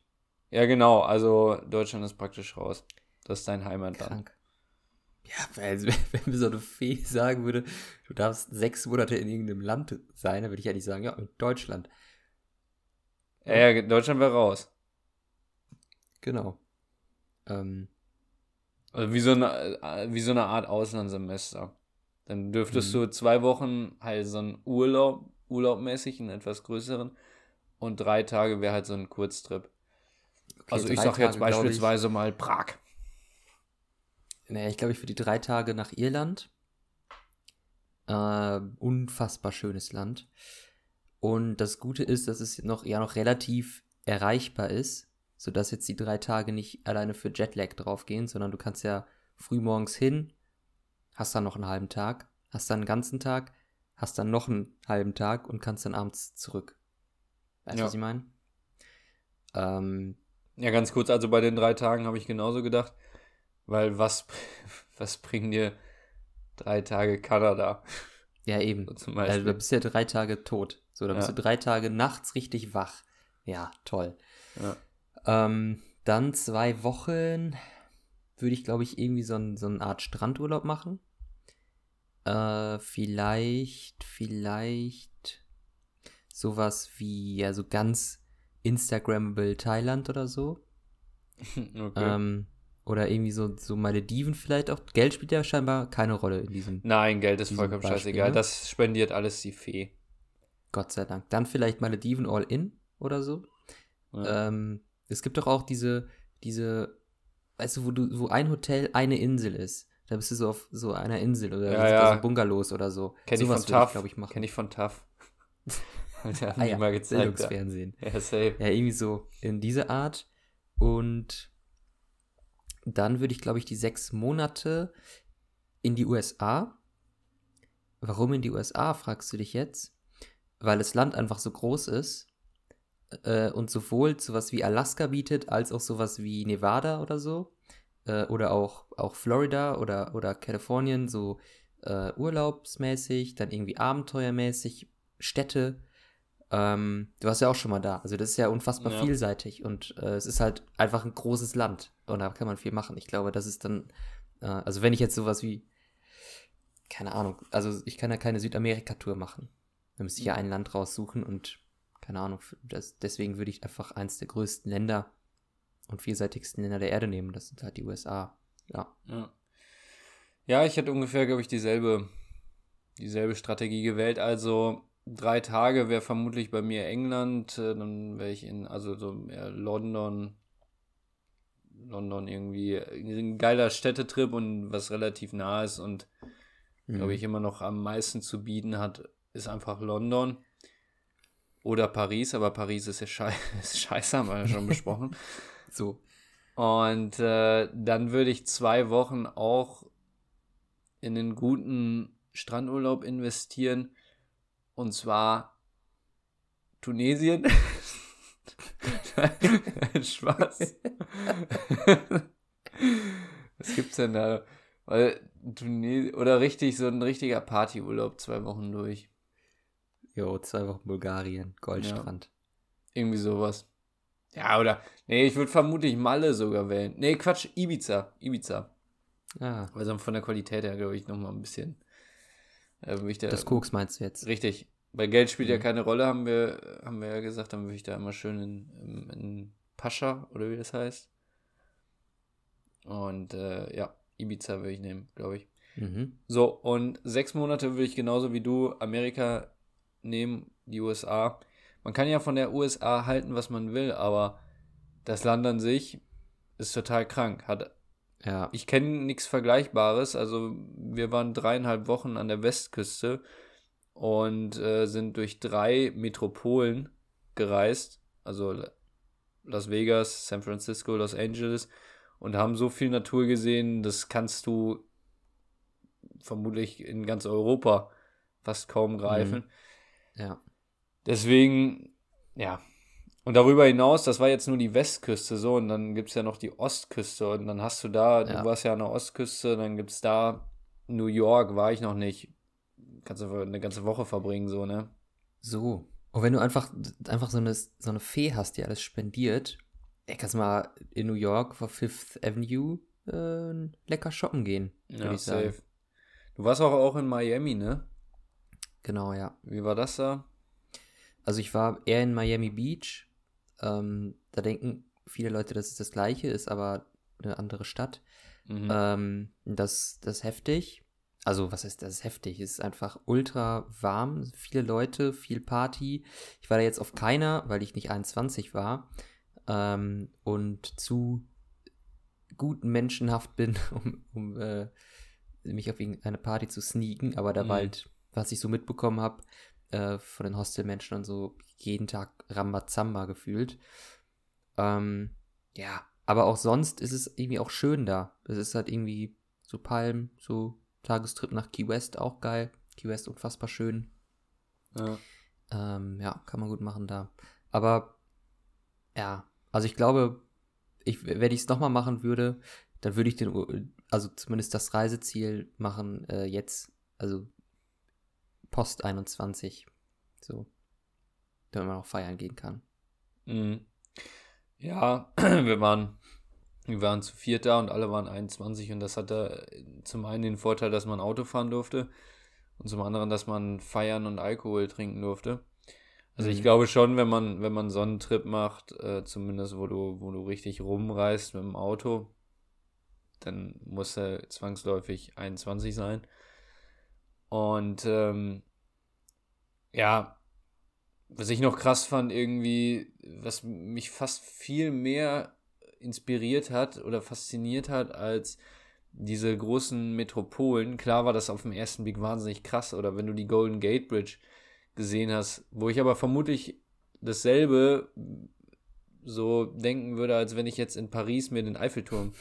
Ja, genau. Also Deutschland ist praktisch raus. Das ist dein Heimatland. Krank. Ja, weil, wenn mir so eine Fee sagen würde, du darfst sechs Monate in irgendeinem Land sein, dann würde ich ja nicht sagen, ja, in Deutschland. Ja, ja Deutschland wäre raus. Genau. Ähm. Also wie so, eine, äh, wie so eine Art Auslandssemester. Dann dürftest mhm. du zwei Wochen halt so einen Urlaub urlaubmäßig, einen etwas größeren. Und drei Tage wäre halt so ein Kurztrip. Okay, also ich sage jetzt beispielsweise ich, mal Prag. Naja, ich glaube, ich für die drei Tage nach Irland. Äh, unfassbar schönes Land. Und das Gute ist, dass es noch ja noch relativ erreichbar ist, sodass jetzt die drei Tage nicht alleine für Jetlag draufgehen, sondern du kannst ja früh morgens hin, hast dann noch einen halben Tag, hast dann einen ganzen Tag, hast dann noch einen halben Tag und kannst dann abends zurück. Weißt du, ja. was ich meine? Ähm, ja, ganz kurz, also bei den drei Tagen habe ich genauso gedacht, weil was, was bringen dir drei Tage Kanada? Ja, eben. So zum Also, du bist ja drei Tage tot. So, da ja. bist du drei Tage nachts richtig wach. Ja, toll. Ja. Ähm, dann zwei Wochen. würde ich, glaube ich, irgendwie so, ein, so eine Art Strandurlaub machen. Äh, vielleicht, vielleicht sowas wie, also ganz Instagrammable Thailand oder so. okay. Ähm, oder irgendwie so, so Malediven vielleicht auch. Geld spielt ja scheinbar keine Rolle in diesem. Nein, Geld ist vollkommen Beispiel, scheißegal. Ne? Das spendiert alles die Fee. Gott sei Dank. Dann vielleicht Malediven all in oder so. Ja. Ähm, es gibt doch auch diese, diese, weißt du, wo du, wo ein Hotel eine Insel ist. Da bist du so auf so einer Insel oder ja, ja. so Bungalows oder so. Kenn so ich von TAF, glaube ich, machen. Kenn ich von TAF. haben ah, ja, mal gezeigt. Fernsehen. Ja, safe. Ja, irgendwie so in diese Art. Und dann würde ich, glaube ich, die sechs Monate in die USA. Warum in die USA, fragst du dich jetzt? Weil das Land einfach so groß ist äh, und sowohl sowas wie Alaska bietet, als auch sowas wie Nevada oder so. Äh, oder auch, auch Florida oder, oder Kalifornien, so äh, urlaubsmäßig, dann irgendwie abenteuermäßig, Städte. Ähm, du warst ja auch schon mal da. Also das ist ja unfassbar ja. vielseitig und äh, es ist halt einfach ein großes Land und da kann man viel machen. Ich glaube, das ist dann, äh, also wenn ich jetzt sowas wie, keine Ahnung, also ich kann ja keine Südamerika-Tour machen. Da müsste ich ja ein Land raussuchen und keine Ahnung, das, deswegen würde ich einfach eins der größten Länder und vielseitigsten Länder der Erde nehmen. Das sind halt die USA. Ja. Ja, ja ich hätte ungefähr, glaube ich, dieselbe, dieselbe Strategie gewählt. Also drei Tage wäre vermutlich bei mir England, äh, dann wäre ich in, also so London, London irgendwie ein geiler Städtetrip und was relativ nah ist und mhm. glaube ich immer noch am meisten zu bieten hat, ist einfach London oder Paris, aber Paris ist ja schei ist scheiße, haben wir ja schon besprochen. So. Und äh, dann würde ich zwei Wochen auch in einen guten Strandurlaub investieren und zwar Tunesien. Spaß. Was gibt's denn da? Weil Tunesien, oder richtig, so ein richtiger Partyurlaub, zwei Wochen durch. Jo, zwei Wochen Bulgarien, Goldstrand. Ja. Irgendwie sowas. Ja, oder, nee, ich würde vermutlich Malle sogar wählen. Nee, Quatsch, Ibiza. Ibiza. Ah. Weil so von der Qualität her, glaube ich, nochmal ein bisschen äh, da, das Koks meinst du jetzt? Richtig. Bei Geld spielt mhm. ja keine Rolle, haben wir, haben wir ja gesagt, dann würde ich da immer schön in, in, in Pascha oder wie das heißt. Und äh, ja, Ibiza würde ich nehmen, glaube ich. Mhm. So, und sechs Monate würde ich genauso wie du Amerika nehmen, die USA. Man kann ja von der USA halten, was man will, aber das Land an sich ist total krank. Hat ja. Ich kenne nichts Vergleichbares. Also wir waren dreieinhalb Wochen an der Westküste und äh, sind durch drei Metropolen gereist. Also Las Vegas, San Francisco, Los Angeles und haben so viel Natur gesehen, das kannst du vermutlich in ganz Europa fast kaum greifen. Mhm. Ja. Deswegen, ja, und darüber hinaus, das war jetzt nur die Westküste so, und dann gibt es ja noch die Ostküste. Und dann hast du da, ja. du warst ja an der Ostküste, dann gibt es da New York, war ich noch nicht. Kannst du eine ganze Woche verbringen, so, ne? So. Und wenn du einfach, einfach so eine, so eine Fee hast, die alles spendiert, ey, kannst du mal in New York vor Fifth Avenue äh, lecker shoppen gehen. Ja, ich safe. Du warst auch, auch in Miami, ne? Genau, ja. Wie war das da? Also ich war eher in Miami Beach ähm, da denken viele Leute, dass es das gleiche ist, aber eine andere Stadt. Mhm. Ähm, das, das ist heftig. Also, was heißt das ist heftig? Es ist einfach ultra warm, viele Leute, viel Party. Ich war da jetzt auf keiner, weil ich nicht 21 war ähm, und zu gut menschenhaft bin, um, um äh, mich auf irgendeine Party zu sneaken. Aber da mhm. war halt, was ich so mitbekommen habe, äh, von den Hostelmenschen und so jeden Tag Rambazamba gefühlt. Ähm, ja, aber auch sonst ist es irgendwie auch schön da. Es ist halt irgendwie so Palm, so Tagestrip nach Key West auch geil. Key West unfassbar schön. Ja. Ähm, ja, kann man gut machen da. Aber ja, also ich glaube, ich, wenn ich es nochmal machen würde, dann würde ich den, also zumindest das Reiseziel machen äh, jetzt, also Post 21. So. Damit man auch feiern gehen kann. Mhm. Ja, wir waren Wir waren zu viert da und alle waren 21 und das hatte zum einen den Vorteil, dass man Auto fahren durfte und zum anderen, dass man feiern und Alkohol trinken durfte. Also ich Mhm. glaube schon, wenn man, wenn man so einen Trip macht, äh, zumindest wo du, wo du richtig rumreist mit dem Auto, dann muss er zwangsläufig 21 sein. Und ähm, ja, was ich noch krass fand, irgendwie, was mich fast viel mehr inspiriert hat oder fasziniert hat als diese großen Metropolen. Klar war das auf den ersten Blick wahnsinnig krass, oder wenn du die Golden Gate Bridge gesehen hast, wo ich aber vermutlich dasselbe so denken würde, als wenn ich jetzt in Paris mir den Eiffelturm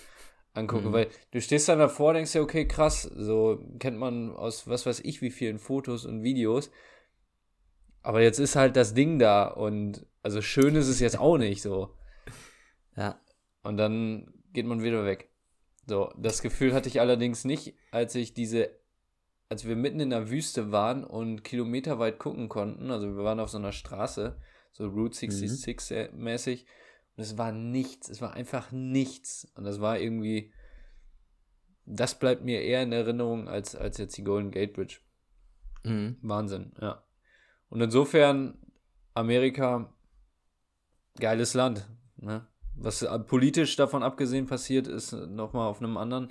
angucke, Mhm. weil du stehst dann davor, denkst dir, okay, krass, so kennt man aus was weiß ich wie vielen Fotos und Videos, aber jetzt ist halt das Ding da und also schön ist es jetzt auch nicht so. Ja. Und dann geht man wieder weg. So, das Gefühl hatte ich allerdings nicht, als ich diese, als wir mitten in der Wüste waren und kilometerweit gucken konnten. Also wir waren auf so einer Straße, so Route 66 mäßig. Und es war nichts, es war einfach nichts. Und das war irgendwie, das bleibt mir eher in Erinnerung als, als jetzt die Golden Gate Bridge. Mhm. Wahnsinn, ja. Und insofern, Amerika, geiles Land. Ne? Was politisch davon abgesehen passiert, ist nochmal auf einem anderen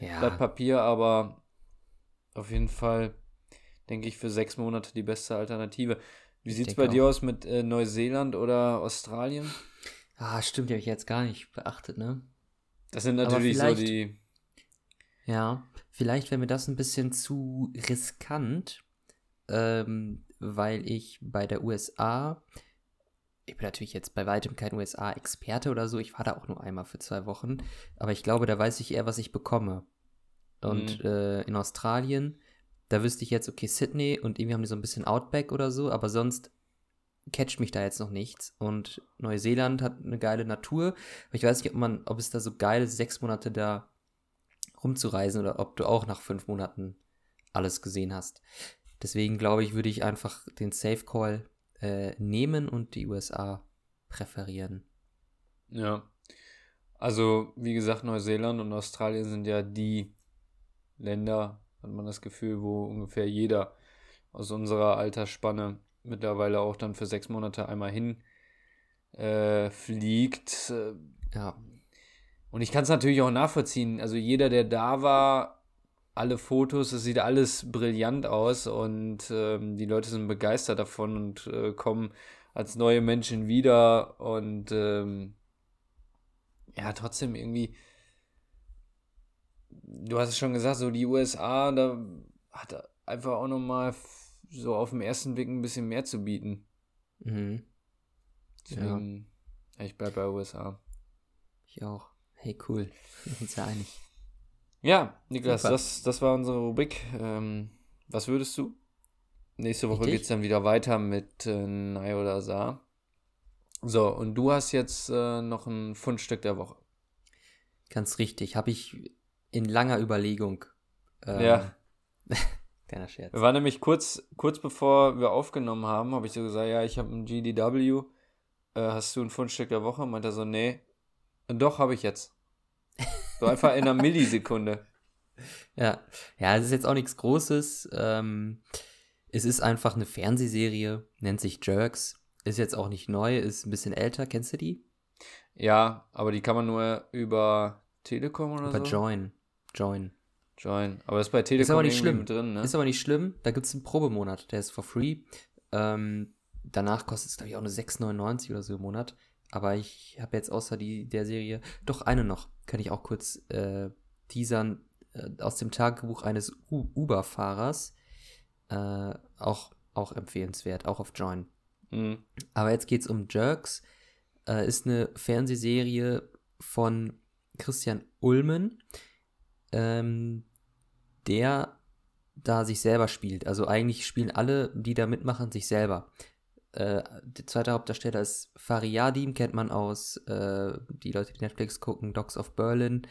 Ja. Blatt Papier, aber auf jeden Fall, denke ich, für sechs Monate die beste Alternative. Wie sieht es bei dir auch. aus mit äh, Neuseeland oder Australien? Ah, stimmt, die habe ich jetzt gar nicht beachtet, ne? Das sind natürlich so die. Ja, vielleicht wäre mir das ein bisschen zu riskant, ähm, weil ich bei der USA, ich bin natürlich jetzt bei weitem kein USA-Experte oder so, ich war da auch nur einmal für zwei Wochen, aber ich glaube, da weiß ich eher, was ich bekomme. Und Mhm. äh, in Australien, da wüsste ich jetzt, okay, Sydney und irgendwie haben die so ein bisschen Outback oder so, aber sonst catcht mich da jetzt noch nichts. Und Neuseeland hat eine geile Natur, aber ich weiß nicht, ob man, ob es da so geil ist, sechs Monate da rumzureisen oder ob du auch nach fünf Monaten alles gesehen hast. Deswegen glaube ich, würde ich einfach den Safe Call äh, nehmen und die USA präferieren. Ja. Also, wie gesagt, Neuseeland und Australien sind ja die Länder, hat man das Gefühl, wo ungefähr jeder aus unserer Altersspanne mittlerweile auch dann für sechs Monate einmal hin äh, fliegt. Äh, Ja, Und ich kann es natürlich auch nachvollziehen. Also jeder, der da war, alle Fotos, es sieht alles brillant aus und ähm, die Leute sind begeistert davon und äh, kommen als neue Menschen wieder und ähm, ja, trotzdem irgendwie, du hast es schon gesagt, so die USA, da hat einfach auch nochmal so auf den ersten Blick ein bisschen mehr zu bieten. mhm. Deswegen, ja. ich bleib bei USA. ich auch. Hey, cool. Wir sind uns ja einig. Ja, Niklas, Super. das, das war unsere Rubrik. Ähm, was würdest du? Nächste Woche geht es dann wieder weiter mit äh, Nai oder Sa. So, und du hast jetzt äh, noch ein Fundstück der Woche. Ganz richtig. Habe ich in langer Überlegung. ähm, Ja. Kleiner Scherz. Wir waren nämlich kurz, kurz bevor wir aufgenommen haben, habe ich so gesagt, ja, ich habe ein GDW. Äh, hast du ein Fundstück der Woche? Meint er so, nee. Und doch, habe ich jetzt. So einfach in einer Millisekunde. Ja, ja, es ist jetzt auch nichts Großes. Ähm, es ist einfach eine Fernsehserie, nennt sich Jerks. Ist jetzt auch nicht neu, ist ein bisschen älter. Kennst du die? Ja, aber die kann man nur über Telekom oder Über so? Join. Join. Join. Aber das ist bei Telekom Ist aber nicht schlimm. drin, ne? Ist aber nicht schlimm. Da gibt es einen Probemonat, der ist for free. Ähm, danach kostet es, glaube ich, auch nur 6,99 oder so im Monat. Aber ich habe jetzt außer die, der Serie doch eine noch. Kann ich auch kurz äh, teasern. Äh, aus dem Tagebuch eines Uber-Fahrers. Äh, auch, auch empfehlenswert, auch auf Join. Mhm. Aber jetzt geht's um Jerks. Äh, ist eine Fernsehserie von Christian Ulmen, ähm, der da sich selber spielt. Also eigentlich spielen alle, die da mitmachen, sich selber. Äh, der zweite Hauptdarsteller ist Fariadim, kennt man aus äh, die Leute, die Netflix gucken, Dogs of Berlin.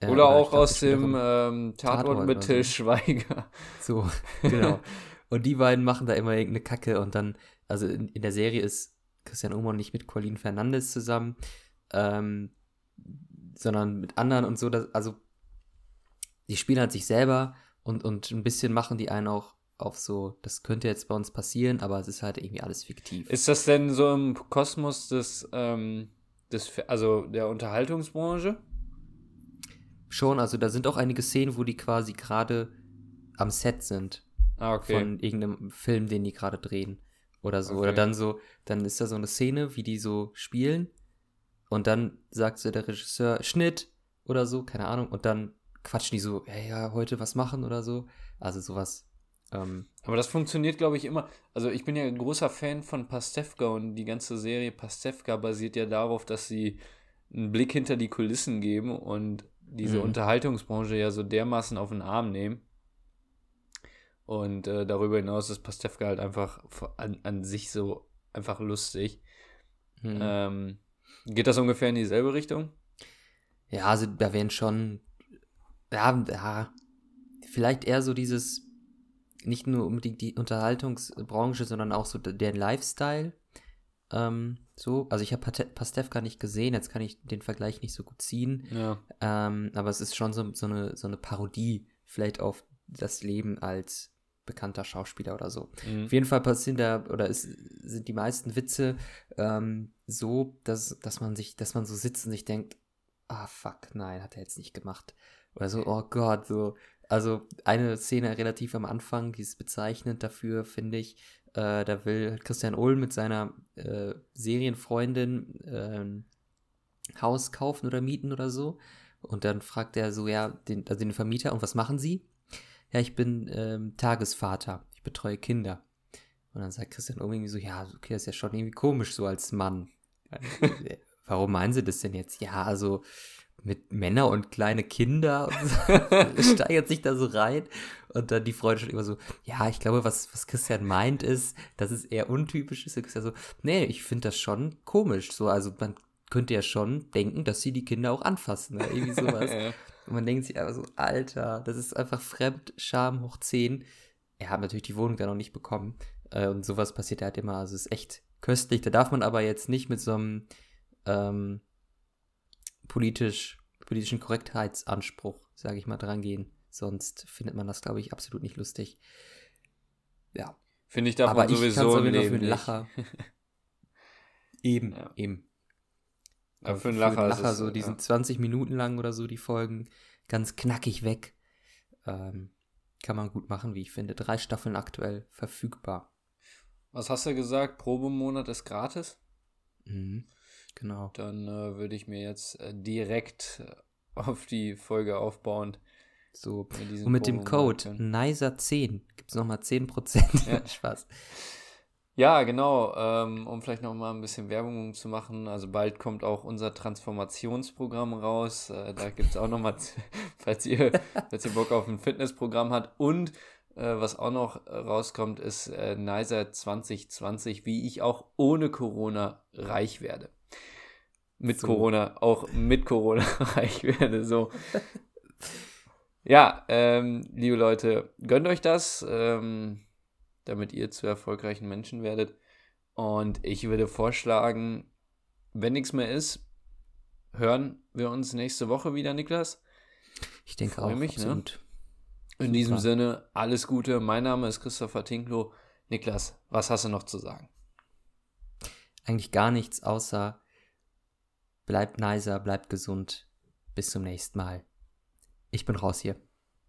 Äh, Oder auch glaub, aus dem ähm, Tatort Tatort mit Till so. Schweiger. so, genau. Und die beiden machen da immer irgendeine Kacke und dann, also in, in der Serie ist Christian Ullmann nicht mit Colin Fernandes zusammen. Ähm, sondern mit anderen und so. Dass, also, die spielen halt sich selber und, und ein bisschen machen die einen auch auf so, das könnte jetzt bei uns passieren, aber es ist halt irgendwie alles fiktiv. Ist das denn so im Kosmos des, ähm, des also der Unterhaltungsbranche? Schon, also da sind auch einige Szenen, wo die quasi gerade am Set sind. Ah, okay. Von irgendeinem Film, den die gerade drehen. Oder so. Okay. Oder dann so, dann ist da so eine Szene, wie die so spielen. Und dann sagt so der Regisseur Schnitt oder so, keine Ahnung. Und dann quatschen die so, ja, ja, heute was machen oder so. Also sowas. Ähm, Aber das funktioniert, glaube ich, immer. Also ich bin ja ein großer Fan von Pastewka und die ganze Serie Pastewka basiert ja darauf, dass sie einen Blick hinter die Kulissen geben und diese Mhm. Unterhaltungsbranche ja so dermaßen auf den Arm nehmen. Und äh, darüber hinaus ist Pastewka halt einfach an, an sich so einfach lustig. hm. Ähm, geht das ungefähr in dieselbe Richtung? Ja, also da wären schon, ja, ja, vielleicht eher so dieses, nicht nur unbedingt die Unterhaltungsbranche, sondern auch so der Lifestyle. Ähm, so, also ich habe Pastewka nicht gesehen, jetzt kann ich den Vergleich nicht so gut ziehen, Ja. ähm, aber es ist schon so, so, eine, so eine Parodie vielleicht auf das Leben als bekannter Schauspieler oder so. Mhm. Auf jeden Fall passieren da, oder ist, sind die meisten Witze ähm, so, dass, dass man sich, dass man so sitzt und sich denkt, ah fuck, nein, hat er jetzt nicht gemacht. Oder so, oh Gott, so. Also eine Szene relativ am Anfang, die ist bezeichnend dafür, finde ich. Äh, da will Christian Ulm mit seiner äh, Serienfreundin äh, ein Haus kaufen oder mieten oder so. Und dann fragt er so, ja, den, also den Vermieter, und was machen Sie? Ja, ich bin ähm, Tagesvater, ich betreue Kinder. Und dann sagt Christian Ulm irgendwie so, ja, okay, das ist ja schon irgendwie komisch so als Mann. Warum meinen Sie das denn jetzt? Ja, also mit Männer und kleine Kinder und so, steigert sich da so rein. Und dann die Freundin schon immer so, ja, ich glaube, was, was Christian meint ist, dass es eher untypisch ist. Und Christian so, nee, ich finde das schon komisch. So, also man könnte ja schon denken, dass sie die Kinder auch anfassen. Ne? Irgendwie sowas. Ja. Und man denkt sich einfach so, Alter, das ist einfach Fremdscham hoch 10. Er hat natürlich die Wohnung dann noch nicht bekommen. Äh, und sowas passiert halt immer. Also es ist echt köstlich. Da darf man aber jetzt nicht mit so einem ähm, politisch, politischen Korrektheitsanspruch, sage ich mal, dran gehen. Sonst findet man das, glaube ich, absolut nicht lustig. Ja. Finde ich davon aber ich sowieso es Fall Leben für einen. Lacher. eben, Ja. eben. Aber für einen Lacher, ist es, so, die ja. sind 20 Minuten lang oder so, die Folgen. Ganz knackig weg. Ähm, kann man gut machen, wie ich finde. Drei Staffeln aktuell verfügbar. Was hast du gesagt? Probemonat ist gratis? Mhm. Genau. Dann äh, würde ich mir jetzt äh, direkt äh, auf die Folge aufbauend So. Und mit dem Probemonat Code gönnen. NISA10 gibt es nochmal 10%. Ja. Spaß. Ja, genau. Ähm, um vielleicht noch mal ein bisschen Werbung zu machen. Also bald kommt auch unser Transformationsprogramm raus. Äh, da gibt es auch noch mal, falls ihr, falls ihr Bock auf ein Fitnessprogramm habt. Und äh, was auch noch äh, rauskommt, ist äh, Nicer 2020, wie ich auch ohne Corona reich werde. Mit So. Corona, auch mit Corona reich werde. So. Ja, ähm, liebe Leute, gönnt euch das. Ähm, damit ihr zu erfolgreichen Menschen werdet. Und ich würde vorschlagen, wenn nichts mehr ist, hören wir uns nächste Woche wieder, Niklas. Ich denke Freu auch. mich, ne? In diesem Super. Sinne, alles Gute. Mein Name ist Christopher Tinklo. Niklas, was hast du noch zu sagen? Eigentlich gar nichts, außer bleibt nicer, bleibt gesund. Bis zum nächsten Mal. Ich bin raus hier.